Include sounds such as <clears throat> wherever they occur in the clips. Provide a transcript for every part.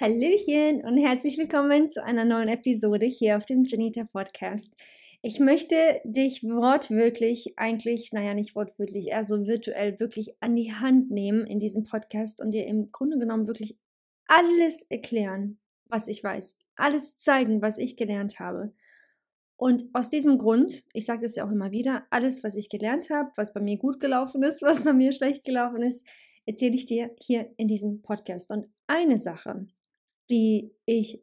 Hallöchen und herzlich willkommen zu einer neuen Episode hier auf dem Janita Podcast. Ich möchte dich wortwörtlich, eigentlich, naja, nicht wortwörtlich, eher so virtuell wirklich an die Hand nehmen in diesem Podcast und dir im Grunde genommen wirklich alles erklären, was ich weiß, alles zeigen, was ich gelernt habe. Und aus diesem Grund, ich sage das ja auch immer wieder, alles, was ich gelernt habe, was bei mir gut gelaufen ist, <laughs> was bei mir schlecht gelaufen ist, erzähle ich dir hier in diesem Podcast. Und eine Sache, die ich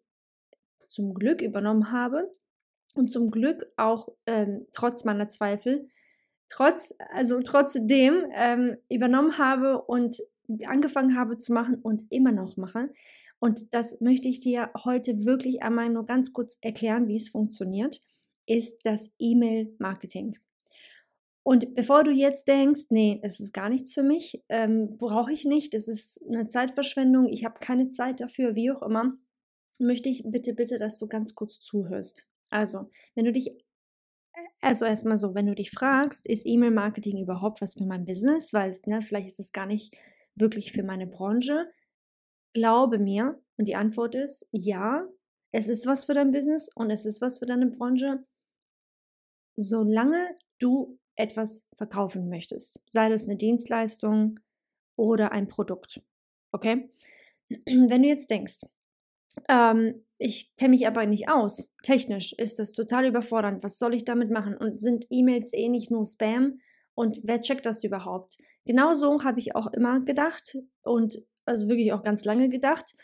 zum Glück übernommen habe und zum Glück auch ähm, trotz meiner Zweifel, trotz, also trotzdem ähm, übernommen habe und angefangen habe zu machen und immer noch mache. Und das möchte ich dir heute wirklich einmal nur ganz kurz erklären, wie es funktioniert, ist das E-Mail-Marketing. Und bevor du jetzt denkst, nee, es ist gar nichts für mich, ähm, brauche ich nicht, es ist eine Zeitverschwendung, ich habe keine Zeit dafür, wie auch immer, möchte ich bitte, bitte, dass du ganz kurz zuhörst. Also, wenn du dich, also erstmal so, wenn du dich fragst, ist E-Mail-Marketing überhaupt was für mein Business? Weil, ne, vielleicht ist es gar nicht wirklich für meine Branche. Glaube mir, und die Antwort ist ja, es ist was für dein Business und es ist was für deine Branche, solange du etwas verkaufen möchtest, sei das eine Dienstleistung oder ein Produkt. Okay? <clears throat> Wenn du jetzt denkst, ähm, ich kenne mich aber nicht aus, technisch ist das total überfordernd, was soll ich damit machen? Und sind E-Mails eh nicht nur Spam? Und wer checkt das überhaupt? Genauso habe ich auch immer gedacht und also wirklich auch ganz lange gedacht.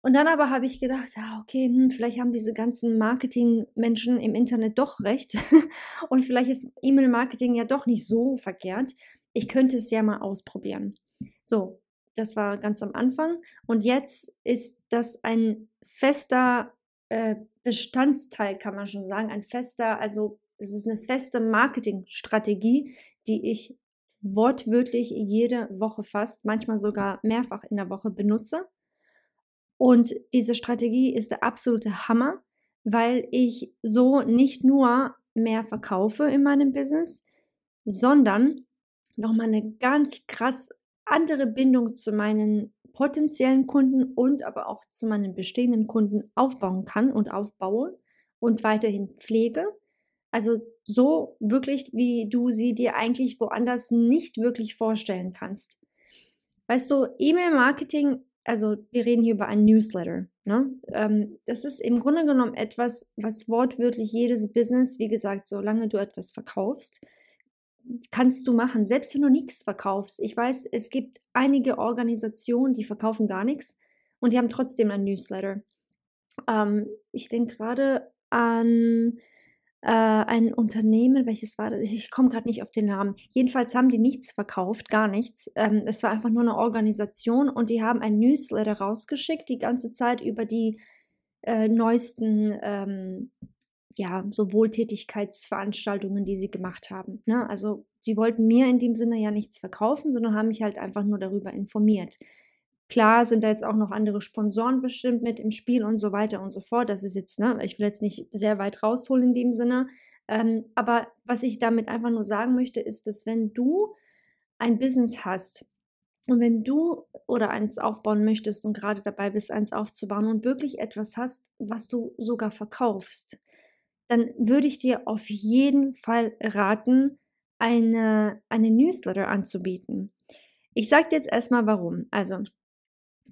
Und dann aber habe ich gedacht, ja, okay, hm, vielleicht haben diese ganzen Marketing-Menschen im Internet doch recht. <laughs> Und vielleicht ist E-Mail-Marketing ja doch nicht so verkehrt. Ich könnte es ja mal ausprobieren. So, das war ganz am Anfang. Und jetzt ist das ein fester äh, Bestandteil, kann man schon sagen. Ein fester, also es ist eine feste Marketingstrategie, die ich wortwörtlich jede Woche fast, manchmal sogar mehrfach in der Woche benutze. Und diese Strategie ist der absolute Hammer, weil ich so nicht nur mehr verkaufe in meinem Business, sondern nochmal eine ganz krass andere Bindung zu meinen potenziellen Kunden und aber auch zu meinen bestehenden Kunden aufbauen kann und aufbaue und weiterhin pflege. Also so wirklich, wie du sie dir eigentlich woanders nicht wirklich vorstellen kannst. Weißt du, E-Mail-Marketing also wir reden hier über ein Newsletter. Ne? Ähm, das ist im Grunde genommen etwas, was wortwörtlich jedes Business, wie gesagt, solange du etwas verkaufst, kannst du machen, selbst wenn du nichts verkaufst. Ich weiß, es gibt einige Organisationen, die verkaufen gar nichts und die haben trotzdem ein Newsletter. Ähm, ich denke gerade an äh, ein Unternehmen, welches war das? Ich komme gerade nicht auf den Namen. Jedenfalls haben die nichts verkauft, gar nichts. Ähm, es war einfach nur eine Organisation und die haben ein Newsletter rausgeschickt, die ganze Zeit über die äh, neuesten, ähm, ja, so Wohltätigkeitsveranstaltungen, die sie gemacht haben. Ne? Also sie wollten mir in dem Sinne ja nichts verkaufen, sondern haben mich halt einfach nur darüber informiert. Klar sind da jetzt auch noch andere Sponsoren bestimmt mit im Spiel und so weiter und so fort. Das ist jetzt, ne, ich will jetzt nicht sehr weit rausholen in dem Sinne. Ähm, aber was ich damit einfach nur sagen möchte, ist, dass wenn du ein Business hast und wenn du oder eins aufbauen möchtest und gerade dabei bist, eins aufzubauen und wirklich etwas hast, was du sogar verkaufst, dann würde ich dir auf jeden Fall raten, eine, eine Newsletter anzubieten. Ich sage dir jetzt erstmal warum. Also,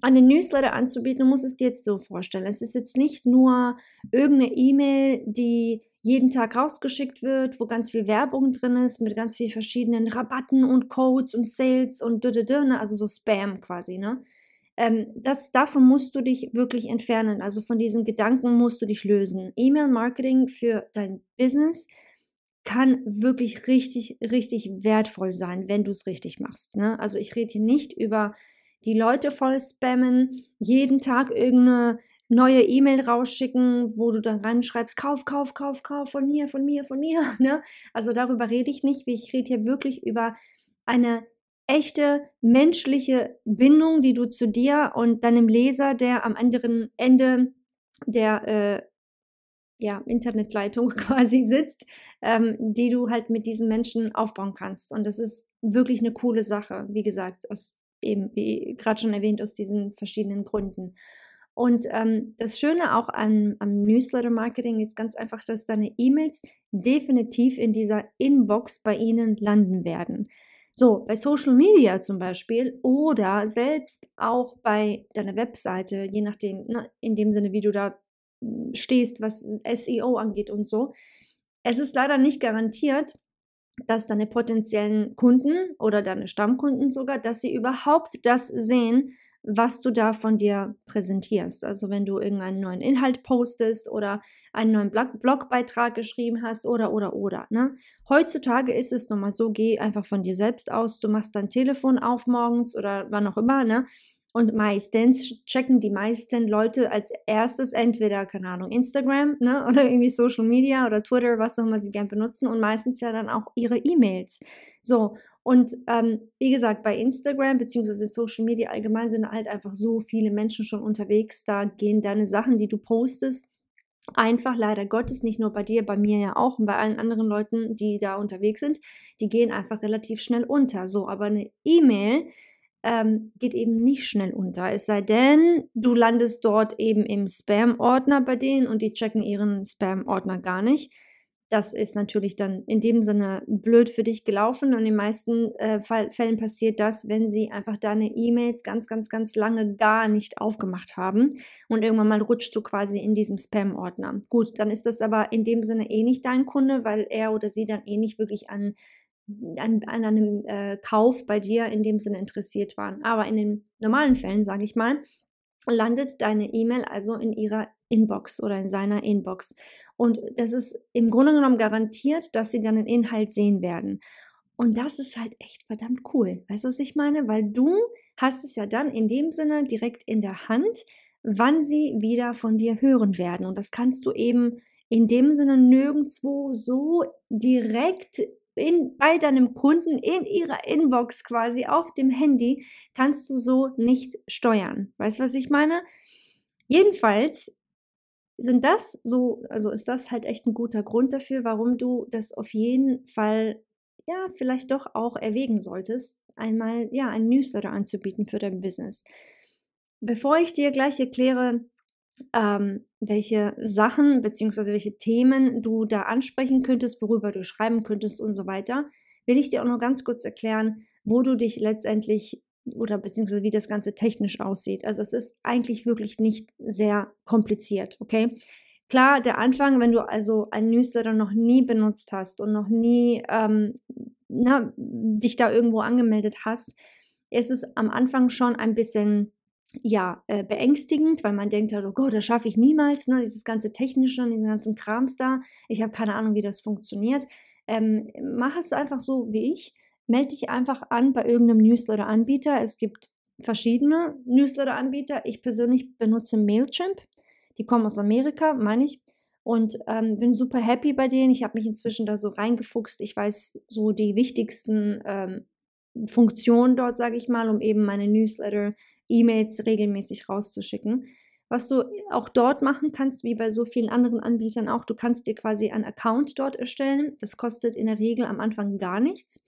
einen Newsletter anzubieten, du musst es dir jetzt so vorstellen. Es ist jetzt nicht nur irgendeine E-Mail, die jeden Tag rausgeschickt wird, wo ganz viel Werbung drin ist, mit ganz vielen verschiedenen Rabatten und Codes und Sales und ne? also so Spam quasi, ne? Ähm, das, davon musst du dich wirklich entfernen. Also von diesen Gedanken musst du dich lösen. E-Mail-Marketing für dein Business kann wirklich richtig, richtig wertvoll sein, wenn du es richtig machst. Ne? Also ich rede hier nicht über die Leute voll spammen, jeden Tag irgendeine neue E-Mail rausschicken, wo du dann reinschreibst, kauf, kauf, kauf, kauf von mir, von mir, von mir. <laughs> Ne? Also darüber rede ich nicht. Ich rede hier wirklich über eine echte menschliche Bindung, die du zu dir und deinem Leser, der am anderen Ende der äh, ja, Internetleitung <laughs> quasi sitzt, ähm, die du halt mit diesen Menschen aufbauen kannst. Und das ist wirklich eine coole Sache, wie gesagt, aus eben, wie gerade schon erwähnt, aus diesen verschiedenen Gründen. Und ähm, das Schöne auch an, am Newsletter-Marketing ist ganz einfach, dass deine E-Mails definitiv in dieser Inbox bei Ihnen landen werden. So, bei Social Media zum Beispiel oder selbst auch bei deiner Webseite, je nachdem, ne, in dem Sinne, wie du da hm, stehst, was SEO angeht und so. Es ist leider nicht garantiert, dass deine potenziellen Kunden oder deine Stammkunden sogar, dass sie überhaupt das sehen, was du da von dir präsentierst. Also wenn du irgendeinen neuen Inhalt postest oder einen neuen Blog Blogbeitrag geschrieben hast oder oder oder. Ne? Heutzutage ist es nun mal so, geh einfach von dir selbst aus, du machst dein Telefon auf morgens oder wann auch immer, ne? Und meistens checken die meisten Leute als erstes entweder, keine Ahnung, Instagram ne, <laughs> oder irgendwie Social Media oder Twitter, was auch immer sie gern benutzen und meistens ja dann auch ihre E-Mails. So, und ähm, wie gesagt, bei Instagram bzw. Social Media allgemein sind halt einfach so viele Menschen schon unterwegs. Da gehen deine Sachen, die du postest, einfach leider Gottes, nicht nur bei dir, bei mir ja auch und bei allen anderen Leuten, die da unterwegs sind, die gehen einfach relativ schnell unter. So, aber eine E-Mail ähm, geht eben nicht schnell unter. Es sei denn, du landest dort eben im Spam-Ordner bei denen und die checken ihren Spam-Ordner gar nicht das ist natürlich dann in dem Sinne blöd für dich gelaufen und in den meisten äh, Fällen passiert das, wenn sie einfach deine E-Mails ganz, ganz, ganz lange gar nicht aufgemacht haben und irgendwann mal rutscht du quasi in diesem Spam-Ordner. Gut, dann ist das aber in dem Sinne eh nicht dein Kunde, weil er oder sie dann eh nicht wirklich an, an, an einem äh, Kauf bei dir in dem Sinne interessiert waren. Aber in den normalen Fällen, sage ich mal, landet deine E-Mail also in ihrer Inbox oder in seiner Inbox. Und das ist im Grunde genommen garantiert, dass sie dann den Inhalt sehen werden. Und das ist halt echt verdammt cool. Weißt du, was ich meine? Weil du hast es ja dann in dem Sinne direkt in der Hand, wann sie wieder von dir hören werden. Und das kannst du eben in dem Sinne nirgendwo so direkt in, bei deinem Kunden in ihrer Inbox quasi auf dem Handy kannst du so nicht steuern. Weißt du, was ich meine? Jedenfalls sind das so, also ist das halt echt ein guter Grund dafür, warum du das auf jeden Fall, ja, vielleicht doch auch erwägen solltest, einmal, ja, ein Newsletter anzubieten für dein Business. Bevor ich dir gleich erkläre, ähm, welche Sachen bzw. welche Themen du da ansprechen könntest, worüber du schreiben könntest und so weiter, will ich dir auch noch ganz kurz erklären, wo du dich letztendlich oder beziehungsweise wie das Ganze technisch aussieht. Also es ist eigentlich wirklich nicht sehr kompliziert, okay? Klar, der Anfang, wenn du also ein Newsletter noch nie benutzt hast und noch nie ähm, na, dich da irgendwo angemeldet hast, ist es am Anfang schon ein bisschen ja, äh, beängstigend, weil man denkt, oh Gott, das schaffe ich niemals, ne? dieses ganze Technische und diesen ganzen Krams da. Ich habe keine Ahnung, wie das funktioniert. Ähm, mach es einfach so wie ich melde dich einfach an bei irgendeinem Newsletter-Anbieter. Es gibt verschiedene Newsletter-Anbieter. Ich persönlich benutze Mailchimp. Die kommen aus Amerika, meine ich. Und ähm, bin super happy bei denen. Ich habe mich inzwischen da so reingefuchst. Ich weiß so die wichtigsten ähm, Funktionen dort, sage ich mal, um eben meine Newsletter, E-Mails regelmäßig rauszuschicken. Was du auch dort machen kannst, wie bei so vielen anderen Anbietern auch, du kannst dir quasi einen Account dort erstellen. Das kostet in der Regel am Anfang gar nichts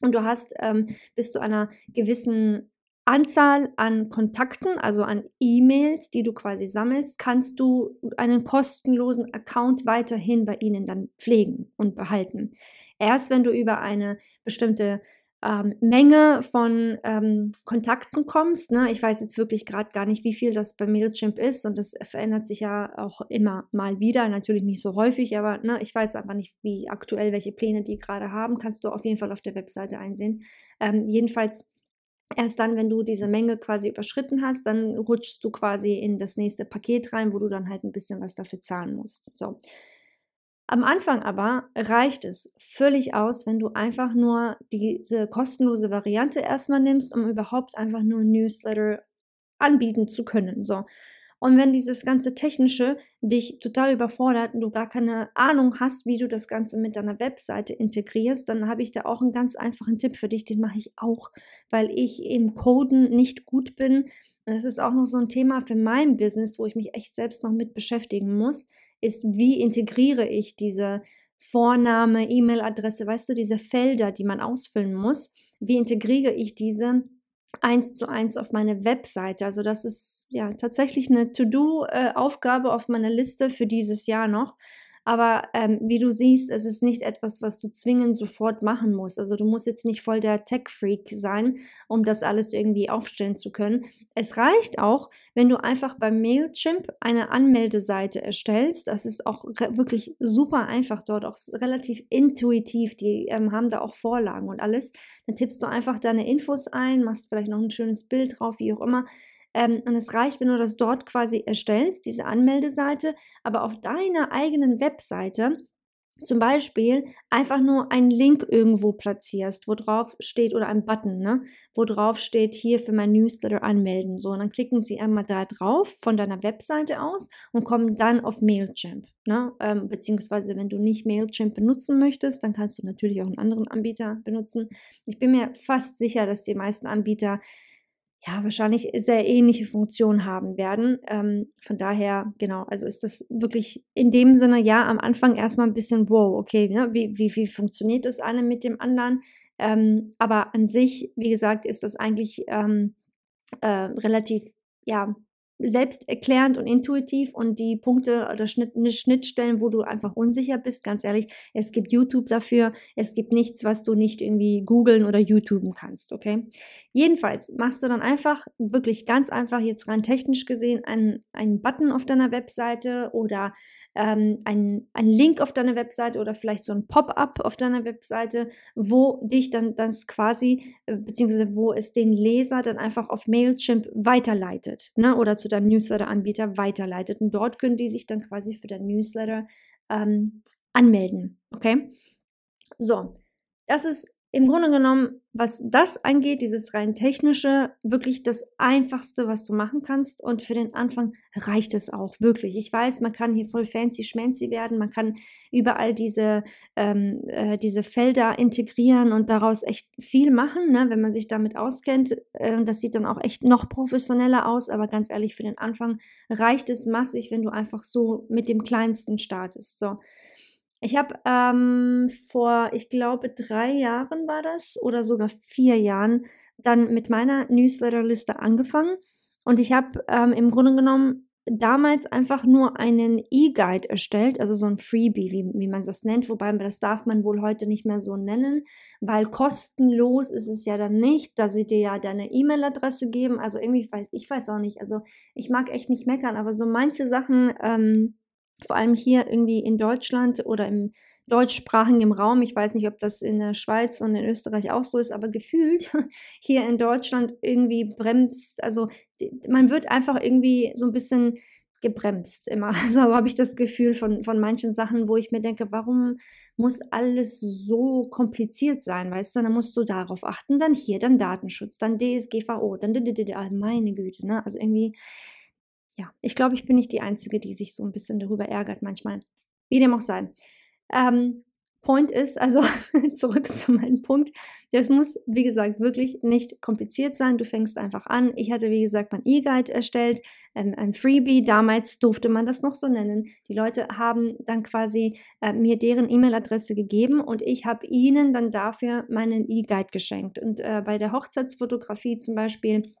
und du hast ähm, bis zu einer gewissen Anzahl an Kontakten, also an E-Mails, die du quasi sammelst, kannst du einen kostenlosen Account weiterhin bei ihnen dann pflegen und behalten. Erst wenn du über eine bestimmte ähm, Menge von ähm, Kontakten kommst. Ne? Ich weiß jetzt wirklich gerade gar nicht, wie viel das bei Mailchimp ist und das verändert sich ja auch immer mal wieder. Natürlich nicht so häufig, aber ne, ich weiß einfach nicht, wie aktuell welche Pläne die gerade haben. Kannst du auf jeden Fall auf der Webseite einsehen. Ähm, jedenfalls erst dann, wenn du diese Menge quasi überschritten hast, dann rutschst du quasi in das nächste Paket rein, wo du dann halt ein bisschen was dafür zahlen musst. So. Am Anfang aber reicht es völlig aus, wenn du einfach nur diese kostenlose Variante erstmal nimmst, um überhaupt einfach nur Newsletter anbieten zu können. So. Und wenn dieses ganze Technische dich total überfordert und du gar keine Ahnung hast, wie du das Ganze mit deiner Webseite integrierst, dann habe ich da auch einen ganz einfachen Tipp für dich, den mache ich auch, weil ich im Coden nicht gut bin. Das ist auch noch so ein Thema für mein Business, wo ich mich echt selbst noch mit beschäftigen muss ist, wie integriere ich diese Vorname, E-Mail-Adresse, weißt du, diese Felder, die man ausfüllen muss, wie integriere ich diese eins zu eins auf meine Webseite. Also das ist ja tatsächlich eine To-Do-Aufgabe äh, auf meiner Liste für dieses Jahr noch. Aber ähm, wie du siehst, es ist nicht etwas, was du zwingend sofort machen musst. Also du musst jetzt nicht voll der Tech-Freak sein, um das alles irgendwie aufstellen zu können. Es reicht auch, wenn du einfach bei Mailchimp eine Anmeldeseite erstellst. Das ist auch wirklich super einfach dort, auch relativ intuitiv. Die ähm, haben da auch Vorlagen und alles. Dann tippst du einfach deine Infos ein, machst vielleicht noch ein schönes Bild drauf, wie auch immer. Ähm, und es reicht, wenn du das dort quasi erstellst, diese Anmeldeseite, aber auf deiner eigenen Webseite zum Beispiel einfach nur einen Link irgendwo platzierst, wo drauf steht, oder einen Button, ne, wo drauf steht, hier für mein Newsletter anmelden. So, und dann klicken sie einmal da drauf von deiner Webseite aus und kommen dann auf Mailchimp. Ne? Ähm, beziehungsweise, wenn du nicht Mailchimp benutzen möchtest, dann kannst du natürlich auch einen anderen Anbieter benutzen. Ich bin mir fast sicher, dass die meisten Anbieter ja, wahrscheinlich sehr ähnliche Funktionen haben werden. Ähm, von daher, genau, also ist das wirklich in dem Sinne, ja, am Anfang erstmal ein bisschen, wow, okay, ne, wie, wie, wie funktioniert das eine mit dem anderen? Ähm, aber an sich, wie gesagt, ist das eigentlich ähm, äh, relativ, ja, selbsterklärend und intuitiv und die Punkte oder Schnitt, Schnittstellen, wo du einfach unsicher bist, ganz ehrlich, es gibt YouTube dafür, es gibt nichts, was du nicht irgendwie googeln oder YouTuben kannst, okay? Jedenfalls machst du dann einfach, wirklich ganz einfach jetzt rein technisch gesehen, einen, einen Button auf deiner Webseite oder ähm, einen, einen Link auf deiner Webseite oder vielleicht so ein Pop-up auf deiner Webseite, wo dich dann das quasi, äh, beziehungsweise wo es den Leser dann einfach auf Mailchimp weiterleitet, ne? Oder zu deinem Newsletter-Anbieter weiterleitet. Und dort können die sich dann quasi für dein Newsletter ähm, anmelden. Okay? So, das ist im Grunde genommen, was das angeht, dieses rein technische, wirklich das Einfachste, was du machen kannst. Und für den Anfang reicht es auch wirklich. Ich weiß, man kann hier voll fancy schmancy werden, man kann überall diese, ähm, äh, diese Felder integrieren und daraus echt viel machen, ne, wenn man sich damit auskennt. Äh, das sieht dann auch echt noch professioneller aus, aber ganz ehrlich, für den Anfang reicht es massig, wenn du einfach so mit dem Kleinsten startest. So. Ich habe ähm, vor, ich glaube, drei Jahren war das oder sogar vier Jahren dann mit meiner Newsletterliste angefangen. Und ich habe ähm, im Grunde genommen damals einfach nur einen E-Guide erstellt, also so ein Freebie, wie, wie man das nennt, wobei das darf man wohl heute nicht mehr so nennen, weil kostenlos ist es ja dann nicht, da sie dir ja deine E-Mail-Adresse geben, also irgendwie weiß ich weiß auch nicht, also ich mag echt nicht meckern, aber so manche Sachen ähm, vor allem hier irgendwie in Deutschland oder im deutschsprachigen Raum. Ich weiß nicht, ob das in der Schweiz und in Österreich auch so ist, aber gefühlt <laughs> hier in Deutschland irgendwie bremst, also man wird einfach irgendwie so ein bisschen gebremst immer. <laughs> So habe ich das Gefühl von, von manchen Sachen, wo ich mir denke, warum muss alles so kompliziert sein, weißt du? Dann musst du darauf achten, dann hier, dann Datenschutz, dann DSGVO, dann meine Güte, ne? Also irgendwie, ja, ich glaube, ich bin nicht die Einzige, die sich so ein bisschen darüber ärgert manchmal. Wie dem auch sei. Ähm, Point ist, also <laughs> zurück zu meinem Punkt, das muss, wie gesagt, wirklich nicht kompliziert sein. Du fängst einfach an. Ich hatte, wie gesagt, mein E-Guide erstellt, ähm, ein Freebie. Damals durfte man das noch so nennen. Die Leute haben dann quasi äh, mir deren E-Mail-Adresse gegeben und ich habe ihnen dann dafür meinen E-Guide geschenkt. Und äh, bei der Hochzeitsfotografie zum Beispiel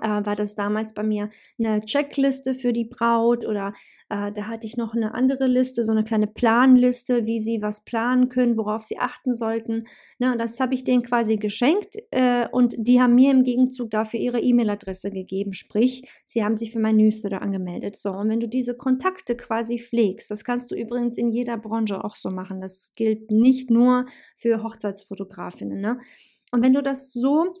äh, war das damals bei mir eine Checkliste für die Braut oder äh, da hatte ich noch eine andere Liste, so eine kleine Planliste, wie sie was planen können, worauf sie achten sollten. Ne, und das habe ich denen quasi geschenkt äh, und die haben mir im Gegenzug dafür ihre E-Mail-Adresse gegeben, sprich, sie haben sich für mein Newsletter angemeldet. So, und wenn du diese Kontakte quasi pflegst, das kannst du übrigens in jeder Branche auch so machen. Das gilt nicht nur für Hochzeitsfotografinnen. Ne? Und wenn du das so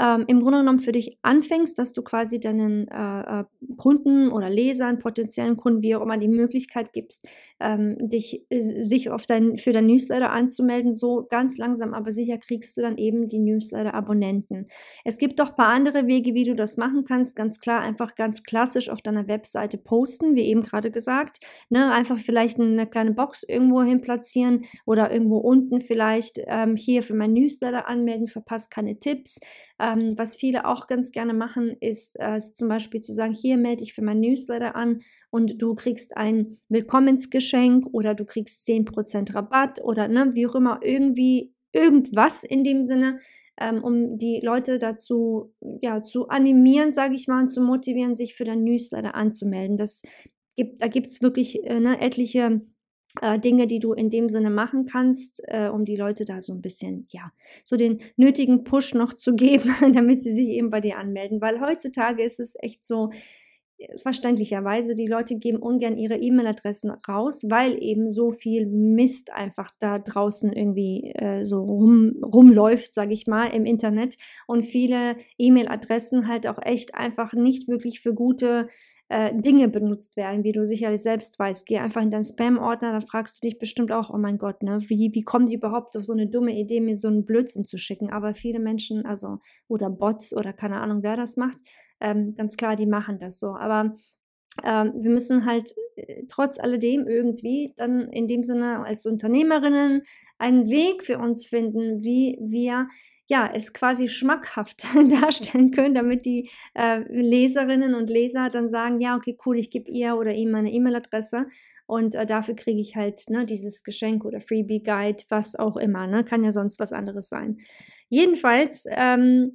ähm, im Grunde genommen für dich anfängst, dass du quasi deinen äh, äh, Kunden oder Lesern, potenziellen Kunden, wie auch immer, die Möglichkeit gibst, ähm, dich sich auf dein, für dein Newsletter anzumelden. So ganz langsam, aber sicher kriegst du dann eben die Newsletter-Abonnenten. Es gibt doch ein paar andere Wege, wie du das machen kannst. Ganz klar, einfach ganz klassisch auf deiner Webseite posten, wie eben gerade gesagt. Ne? Einfach vielleicht eine kleine Box irgendwo hin platzieren oder irgendwo unten vielleicht ähm, hier für mein Newsletter anmelden, verpasst keine Tipps. Ähm, was viele auch ganz gerne machen, ist, äh, zum Beispiel zu sagen, hier melde ich für mein Newsletter an und du kriegst ein Willkommensgeschenk oder du kriegst 10% Rabatt oder ne, wie auch immer, irgendwie irgendwas in dem Sinne, ähm, um die Leute dazu ja, zu animieren, sage ich mal, und zu motivieren, sich für dein Newsletter anzumelden. Das gibt, da gibt es wirklich äh, ne, etliche äh, Dinge, die du in dem Sinne machen kannst, äh, um die Leute da so ein bisschen, ja, so den nötigen Push noch zu <laughs> geben, damit sie sich eben bei dir anmelden. Weil heutzutage ist es echt so, äh, verständlicherweise, die Leute geben ungern ihre E-Mail-Adressen raus, weil eben so viel Mist einfach da draußen irgendwie äh, so rum, rumläuft, sage ich mal, im Internet. Und viele E-Mail-Adressen halt auch echt einfach nicht wirklich für gute äh, Dinge benutzt werden, wie du sicherlich selbst weißt. Geh einfach in deinen Spam-Ordner, da fragst du dich bestimmt auch, oh mein Gott, ne, wie, wie kommen die überhaupt auf so eine dumme Idee, mir so einen Blödsinn zu schicken? Aber viele Menschen, also, oder Bots oder keine Ahnung, wer das macht, ähm, ganz klar, die machen das so. Aber ähm, wir müssen halt äh, trotz alledem irgendwie dann in dem Sinne als Unternehmerinnen einen Weg für uns finden, wie wir ja, es quasi schmackhaft <laughs> darstellen können, damit die äh, Leserinnen und Leser dann sagen, ja, okay, cool, ich gebe ihr oder ihm meine E-Mail-Adresse und äh, dafür kriege ich halt ne, dieses Geschenk oder Freebie-Guide, was auch immer, ne? kann ja sonst was anderes sein. Jedenfalls ähm,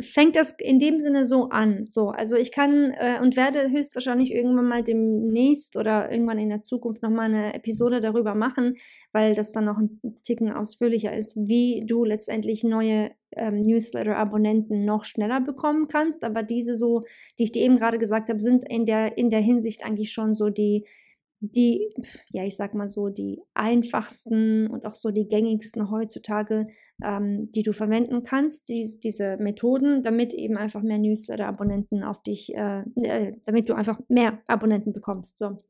fängt das in dem Sinne so an. So, also ich kann äh, und werde höchstwahrscheinlich irgendwann mal demnächst oder irgendwann in der Zukunft nochmal eine Episode darüber machen, weil das dann noch ein Ticken ausführlicher ist, wie du letztendlich neue ähm, Newsletter-Abonnenten noch schneller bekommen kannst. Aber diese so, die ich dir eben gerade gesagt habe, sind in der, in der Hinsicht eigentlich schon so die die, ja, ich sag mal so, die einfachsten und auch so die gängigsten heutzutage, ähm, die du verwenden kannst, dies, diese Methoden, damit eben einfach mehr Newsletter-Abonnenten auf dich, äh, äh, damit du einfach mehr Abonnenten bekommst. So.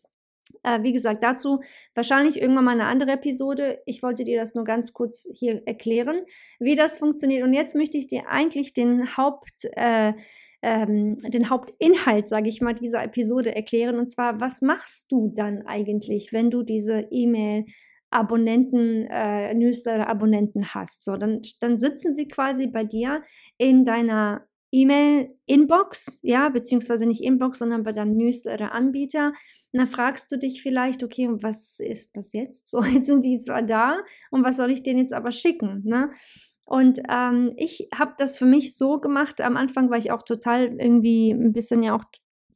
Äh, wie gesagt, dazu wahrscheinlich irgendwann mal eine andere Episode. Ich wollte dir das nur ganz kurz hier erklären, wie das funktioniert. Und jetzt möchte ich dir eigentlich den Haupt, äh, ähm, den Hauptinhalt, sage ich mal, dieser Episode erklären. Und zwar, was machst du dann eigentlich, wenn du diese E-Mail Abonnenten, äh, Newsletter-Abonnenten hast. So, dann, dann sitzen sie quasi bei dir in deiner E-Mail-Inbox, ja, beziehungsweise nicht Inbox, sondern bei deinem Newsletter-Anbieter. Und dann fragst du dich vielleicht, okay, was ist das jetzt? So, <laughs> jetzt sind die zwar da und was soll ich denen jetzt aber schicken? Ne? Und ähm, ich habe das für mich so gemacht. Am Anfang war ich auch total irgendwie ein bisschen ja auch,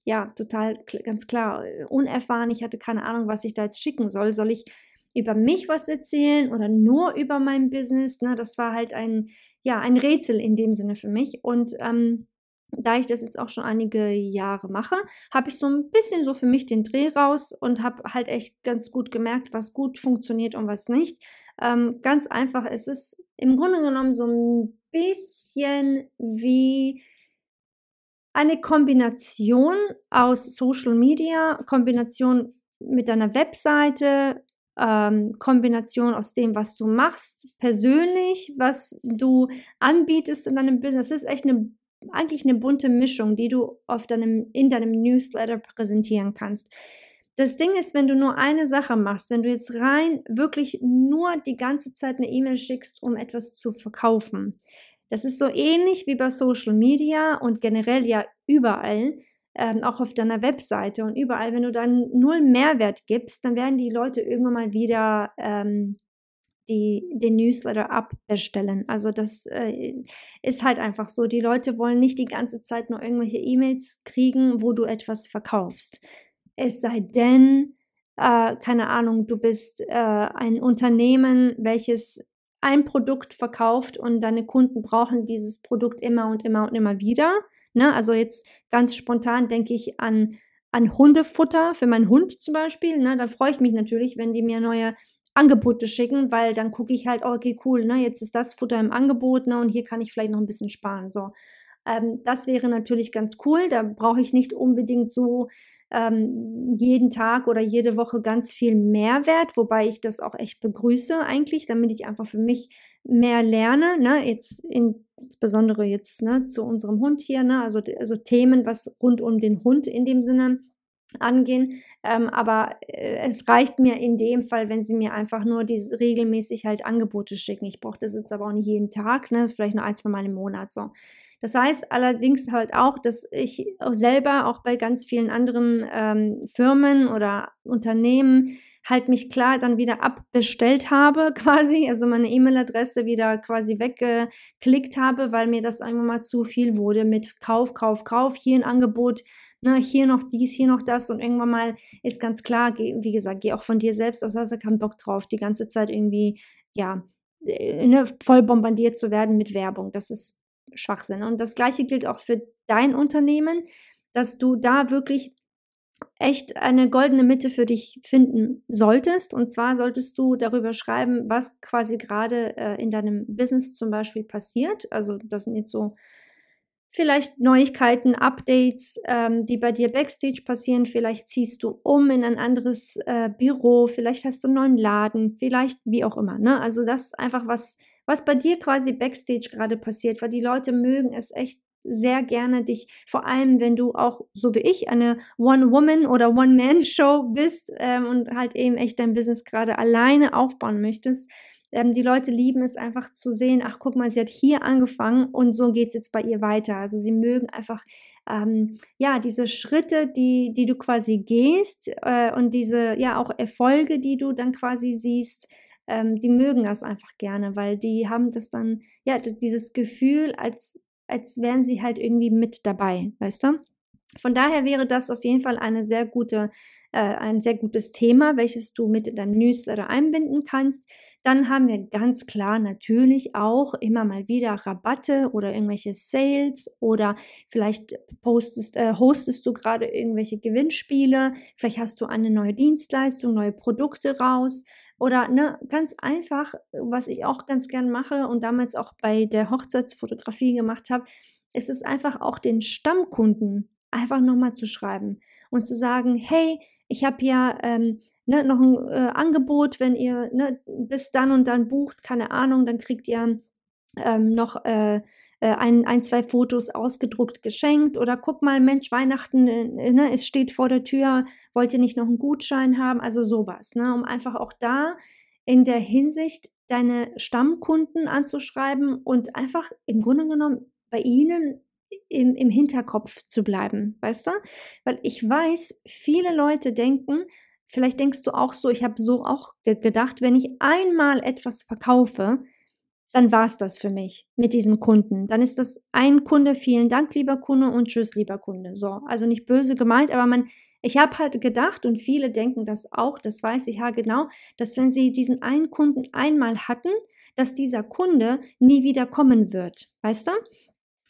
ja, total ganz klar äh, unerfahren. Ich hatte keine Ahnung, was ich da jetzt schicken soll. Soll ich über mich was erzählen oder nur über mein Business? Ne? Das war halt ein, ja, ein Rätsel in dem Sinne für mich. Und ähm, da ich das jetzt auch schon einige Jahre mache, habe ich so ein bisschen so für mich den Dreh raus und habe halt echt ganz gut gemerkt, was gut funktioniert und was nicht. Ähm, ganz einfach, es ist im Grunde genommen so ein bisschen wie eine Kombination aus Social Media, Kombination mit deiner Webseite, ähm, Kombination aus dem, was du machst, persönlich, was du anbietest in deinem Business. Das ist echt eine eigentlich eine bunte Mischung, die du auf deinem, in deinem Newsletter präsentieren kannst. Das Ding ist, wenn du nur eine Sache machst, wenn du jetzt rein wirklich nur die ganze Zeit eine E-Mail schickst, um etwas zu verkaufen, das ist so ähnlich wie bei Social Media und generell ja überall, ähm, auch auf deiner Webseite und überall, wenn du dann null Mehrwert gibst, dann werden die Leute irgendwann mal wieder ähm, die den Newsletter abbestellen. Also das äh, ist halt einfach so. Die Leute wollen nicht die ganze Zeit nur irgendwelche E-Mails kriegen, wo du etwas verkaufst. Es sei denn, äh, keine Ahnung, du bist äh, ein Unternehmen, welches ein Produkt verkauft und deine Kunden brauchen dieses Produkt immer und immer und immer wieder. Ne? Also jetzt ganz spontan denke ich an, an Hundefutter für meinen Hund zum Beispiel. Ne? Da freue ich mich natürlich, wenn die mir neue Angebote schicken, weil dann gucke ich halt, okay, cool, ne, jetzt ist das Futter im Angebot, ne, und hier kann ich vielleicht noch ein bisschen sparen. So, ähm, das wäre natürlich ganz cool. Da brauche ich nicht unbedingt so ähm, jeden Tag oder jede Woche ganz viel Mehrwert, wobei ich das auch echt begrüße eigentlich, damit ich einfach für mich mehr lerne. Ne? Jetzt in, insbesondere jetzt ne, zu unserem Hund hier, ne? also, also Themen, was rund um den Hund in dem Sinne angehen. Ähm, aber äh, es reicht mir in dem Fall, wenn sie mir einfach nur diese regelmäßig halt Angebote schicken. Ich brauche das jetzt aber auch nicht jeden Tag, ne? Das ist vielleicht nur ein, zwei Mal im Monat so. Das heißt allerdings halt auch, dass ich selber auch bei ganz vielen anderen ähm, Firmen oder Unternehmen halt mich klar dann wieder abbestellt habe <laughs> quasi, also meine E-Mail-Adresse wieder quasi weggeklickt habe, weil mir das einfach mal zu viel wurde mit Kauf, Kauf, Kauf, hier ein Angebot, ne, hier noch dies, hier noch das und irgendwann mal ist ganz klar, wie gesagt, geh auch von dir selbst aus, hast du keinen Bock drauf, die ganze Zeit irgendwie, ja, äh, ne, voll bombardiert zu werden mit Werbung. Das ist Schwachsinn. Und das gleiche gilt auch für dein Unternehmen, dass du da wirklich echt eine goldene Mitte für dich finden solltest. Und zwar solltest du darüber schreiben, was quasi gerade äh, in deinem Business zum Beispiel passiert. Also das sind jetzt so vielleicht Neuigkeiten, Updates, ähm, die bei dir backstage passieren. Vielleicht ziehst du um in ein anderes äh, Büro, vielleicht hast du einen neuen Laden, vielleicht wie auch immer. Ne? Also das ist einfach was, was bei dir quasi backstage gerade passiert, weil die Leute mögen es echt sehr gerne dich, vor allem wenn du auch, so wie ich, eine One-Woman- oder One-Man-Show bist ähm, und halt eben echt dein Business gerade alleine aufbauen möchtest, ähm, die Leute lieben es einfach zu sehen, ach guck mal, sie hat hier angefangen und so geht es jetzt bei ihr weiter. Also sie mögen einfach ähm, ja diese Schritte, die, die du quasi gehst äh, und diese ja auch Erfolge, die du dann quasi siehst. Ähm, die mögen das einfach gerne, weil die haben das dann, ja, dieses Gefühl, als, als wären sie halt irgendwie mit dabei, weißt du? Von daher wäre das auf jeden Fall eine sehr gute, äh, ein sehr gutes Thema, welches du mit in deinem Newsletter einbinden kannst. Dann haben wir ganz klar natürlich auch immer mal wieder Rabatte oder irgendwelche Sales oder vielleicht postest, äh, hostest du gerade irgendwelche Gewinnspiele, vielleicht hast du eine neue Dienstleistung, neue Produkte raus oder ne, ganz einfach, was ich auch ganz gern mache und damals auch bei der Hochzeitsfotografie gemacht habe, ist es einfach auch den Stammkunden einfach nochmal zu schreiben und zu sagen, hey, ich habe ja ähm, ne, noch ein äh, Angebot, wenn ihr ne, bis dann und dann bucht, keine Ahnung, dann kriegt ihr ähm, noch äh, äh, ein, ein, zwei Fotos ausgedruckt geschenkt oder guck mal, Mensch, Weihnachten, äh, ne, es steht vor der Tür, wollt ihr nicht noch einen Gutschein haben? Also sowas, ne, um einfach auch da in der Hinsicht deine Stammkunden anzuschreiben und einfach im Grunde genommen bei ihnen im, im Hinterkopf zu bleiben, weißt du? Weil ich weiß, viele Leute denken, vielleicht denkst du auch so, ich habe so auch gedacht, wenn ich einmal etwas verkaufe, dann war es das für mich mit diesem Kunden. Dann ist das ein Kunde, vielen Dank, lieber Kunde und tschüss, lieber Kunde. So, also nicht böse gemeint, aber man, ich habe halt gedacht und viele denken das auch, das weiß ich ja genau, dass wenn sie diesen einen Kunden einmal hatten, dass dieser Kunde nie wieder kommen wird, weißt du?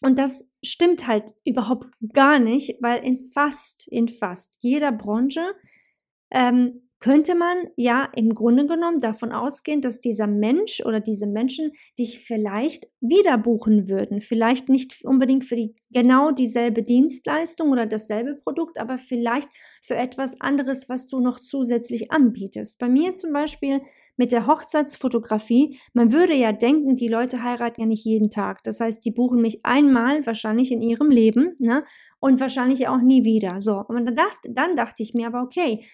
Und das stimmt halt überhaupt gar nicht, weil in fast, in fast jeder Branche ähm, könnte man ja im Grunde genommen davon ausgehen, dass dieser Mensch oder diese Menschen dich vielleicht wieder buchen würden. Vielleicht nicht unbedingt für die genau dieselbe Dienstleistung oder dasselbe Produkt, aber vielleicht für etwas anderes, was du noch zusätzlich anbietest. Bei mir zum Beispiel mit der Hochzeitsfotografie, man würde ja denken, die Leute heiraten ja nicht jeden Tag. Das heißt, die buchen mich einmal wahrscheinlich in ihrem Leben ne? und wahrscheinlich auch nie wieder. So, und dann dachte, dann dachte ich mir aber, okay,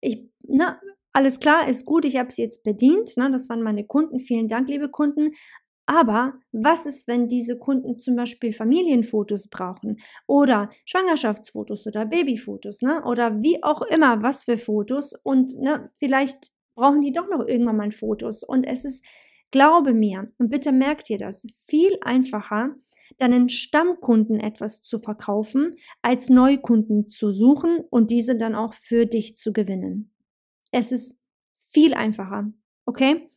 ich, na, alles klar, ist gut, ich habe es jetzt bedient. Ne? Das waren meine Kunden. Vielen Dank, liebe Kunden. Aber was ist, wenn diese Kunden zum Beispiel Familienfotos brauchen oder Schwangerschaftsfotos oder Babyfotos, ne? Oder wie auch immer, was für Fotos und ne, vielleicht brauchen die doch noch irgendwann mal Fotos. Und es ist, glaube mir, und bitte merkt ihr das, viel einfacher, deinen Stammkunden etwas zu verkaufen, als Neukunden zu suchen und diese dann auch für dich zu gewinnen. Es ist viel einfacher, okay?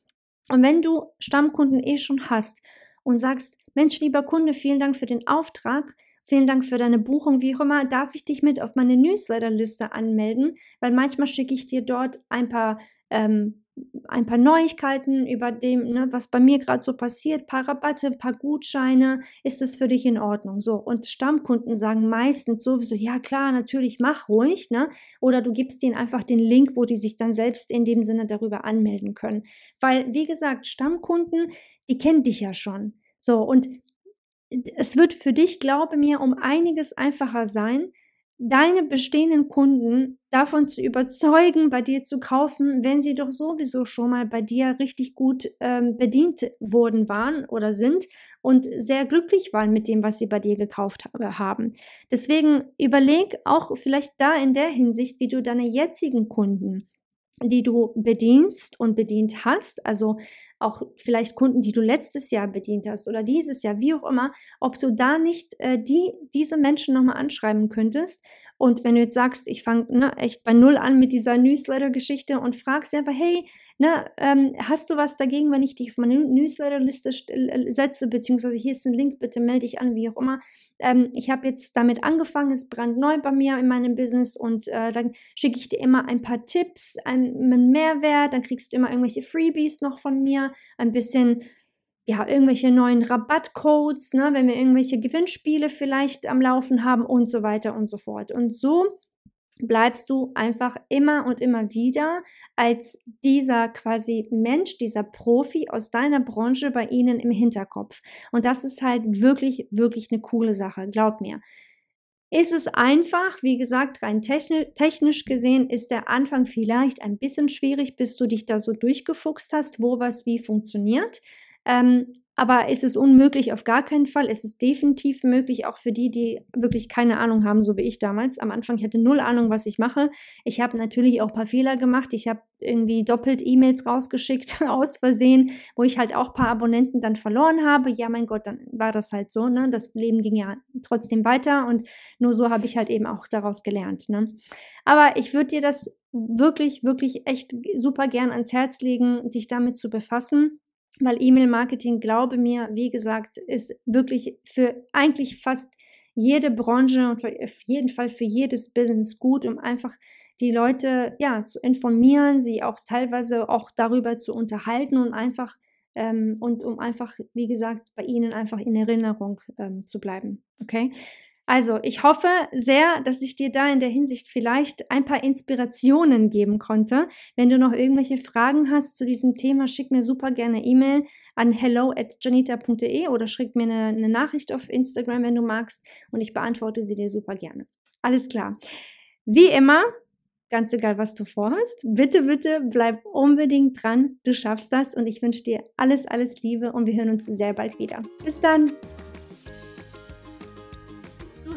Und wenn du Stammkunden eh schon hast und sagst, Mensch, lieber Kunde, vielen Dank für den Auftrag, vielen Dank für deine Buchung, wie auch immer, darf ich dich mit auf meine Newsletterliste anmelden, weil manchmal schicke ich dir dort ein paar ähm, ein paar Neuigkeiten über dem, ne, was bei mir gerade so passiert, paar Rabatte, paar Gutscheine, ist das für dich in Ordnung? So, und Stammkunden sagen meistens sowieso, ja klar, natürlich, mach ruhig, ne? Oder du gibst ihnen einfach den Link, wo die sich dann selbst in dem Sinne darüber anmelden können. Weil, wie gesagt, Stammkunden, die kennen dich ja schon. So, und es wird für dich, glaube mir, um einiges einfacher sein, deine bestehenden Kunden davon zu überzeugen, bei dir zu kaufen, wenn sie doch sowieso schon mal bei dir richtig gut ähm, bedient wurden waren oder sind und sehr glücklich waren mit dem, was sie bei dir gekauft haben. Deswegen überleg auch vielleicht da in der Hinsicht, wie du deine jetzigen Kunden die du bedienst und bedient hast, also auch vielleicht Kunden, die du letztes Jahr bedient hast oder dieses Jahr, wie auch immer, ob du da nicht äh, die, diese Menschen nochmal anschreiben könntest. Und wenn du jetzt sagst, ich fange ne, echt bei Null an mit dieser Newsletter-Geschichte und fragst einfach, hey, ne, ähm, hast du was dagegen, wenn ich dich auf meine Newsletter-Liste setze, beziehungsweise hier ist ein Link, bitte melde dich an, wie auch immer. Ähm, ich habe jetzt damit angefangen, ist brandneu bei mir in meinem Business und äh, dann schicke ich dir immer ein paar Tipps, einen Mehrwert, dann kriegst du immer irgendwelche Freebies noch von mir ein bisschen ja, irgendwelche neuen Rabattcodes, ne, wenn wir irgendwelche Gewinnspiele vielleicht am Laufen haben und so weiter und so fort. Und so bleibst du einfach immer und immer wieder als dieser quasi Mensch, dieser Profi aus deiner Branche bei ihnen im Hinterkopf. Und das ist halt wirklich, wirklich eine coole Sache, glaub mir. Ist es einfach, wie gesagt, rein technisch gesehen ist der Anfang vielleicht ein bisschen schwierig, bis du dich da so durchgefuchst hast, wo was wie funktioniert. Ähm, aber ist es unmöglich? Auf gar keinen Fall. Es ist definitiv möglich, auch für die, die wirklich keine Ahnung haben, so wie ich damals. Am Anfang ich hatte null Ahnung, was ich mache. Ich habe natürlich auch ein paar Fehler gemacht. Ich habe irgendwie doppelt E-Mails rausgeschickt <laughs> aus Versehen, wo ich halt auch ein paar Abonnenten dann verloren habe. Ja, mein Gott, dann war das halt so. Ne? Das Leben ging ja trotzdem weiter und nur so habe ich halt eben auch daraus gelernt. Ne? Aber ich würde dir das wirklich, wirklich echt super gern ans Herz legen, dich damit zu befassen weil E-Mail-Marketing, glaube mir, wie gesagt, ist wirklich für eigentlich fast jede Branche und auf jeden Fall für jedes Business gut, um einfach die Leute ja zu informieren, sie auch teilweise auch darüber zu unterhalten und einfach ähm, und um einfach, wie gesagt, bei ihnen einfach in Erinnerung ähm, zu bleiben. Okay? Also, ich hoffe sehr, dass ich dir da in der Hinsicht vielleicht ein paar Inspirationen geben konnte. Wenn du noch irgendwelche Fragen hast zu diesem Thema, schick mir super gerne E-Mail an hello at janita.de oder schick mir eine, eine Nachricht auf Instagram, wenn du magst, und ich beantworte sie dir super gerne. Alles klar. Wie immer, ganz egal, was du vorhast, bitte, bitte bleib unbedingt dran. Du schaffst das und ich wünsche dir alles, alles Liebe und wir hören uns sehr bald wieder. Bis dann